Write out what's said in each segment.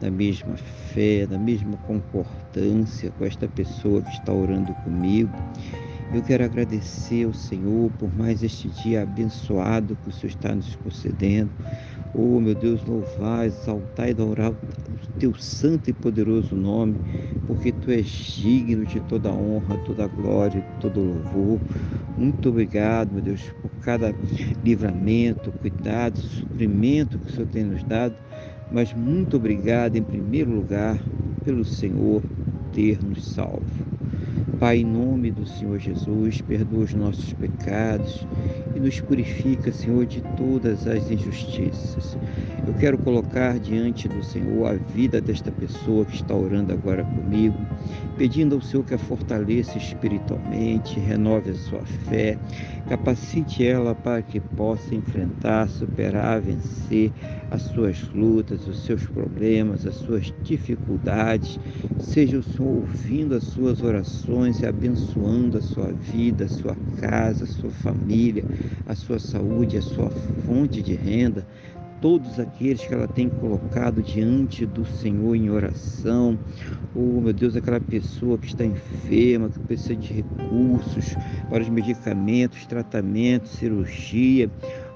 da mesma fé, da mesma concordância com esta pessoa que está orando comigo. Eu quero agradecer ao Senhor por mais este dia abençoado que o Senhor está nos concedendo. Oh, meu Deus, louvar, exaltar e adorar o teu santo e poderoso nome, porque tu és digno de toda honra, toda glória, todo louvor. Muito obrigado, meu Deus, por cada livramento, cuidado, suprimento que o Senhor tem nos dado mas muito obrigado em primeiro lugar pelo Senhor ter nos salvo. Pai, em nome do Senhor Jesus, perdoa os nossos pecados e nos purifica, Senhor, de todas as injustiças. Eu quero colocar diante do Senhor a vida desta pessoa que está orando agora comigo, pedindo ao Senhor que a fortaleça espiritualmente, renove a sua fé, capacite ela para que possa enfrentar, superar, vencer as suas lutas, os seus problemas, as suas dificuldades. Seja o Senhor ouvindo as suas orações e abençoando a sua vida, a sua casa, a sua família, a sua saúde, a sua fonte de renda todos aqueles que ela tem colocado diante do Senhor em oração. Oh, meu Deus, aquela pessoa que está enferma, que precisa de recursos para os medicamentos, tratamentos, cirurgia.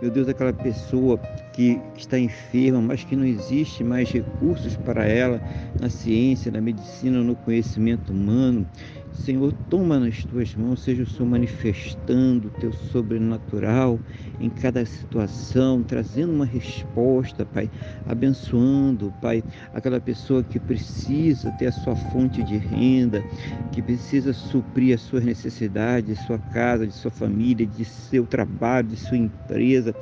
Meu Deus, aquela pessoa que está enferma, mas que não existe mais recursos para ela na ciência, na medicina, no conhecimento humano. Senhor, toma nas tuas mãos, seja o Senhor manifestando o teu sobrenatural em cada situação, trazendo uma resposta, Pai, abençoando, Pai, aquela pessoa que precisa ter a sua fonte de renda, que precisa suprir as suas necessidades, de sua casa, de sua família, de seu trabalho, de sua empresa,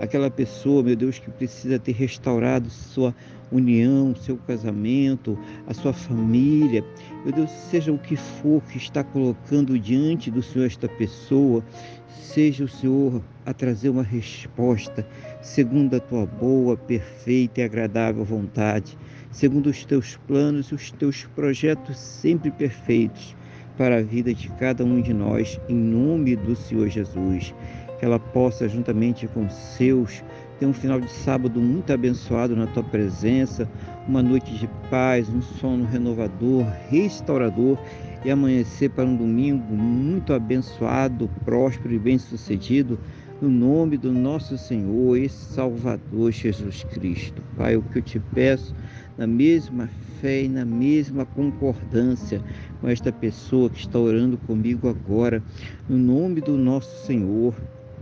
aquela pessoa, meu Deus, que precisa ter restaurado sua união, seu casamento, a sua família. Meu Deus, seja o que for que está colocando diante do Senhor esta pessoa, seja o Senhor a trazer uma resposta segundo a tua boa, perfeita e agradável vontade, segundo os teus planos e os teus projetos sempre perfeitos para a vida de cada um de nós, em nome do Senhor Jesus. Que ela possa, juntamente com seus, ter um final de sábado muito abençoado na tua presença, uma noite de paz, um sono renovador, restaurador e amanhecer para um domingo muito abençoado, próspero e bem-sucedido, no nome do nosso Senhor e Salvador Jesus Cristo. Pai, o que eu te peço, na mesma fé e na mesma concordância com esta pessoa que está orando comigo agora, no nome do nosso Senhor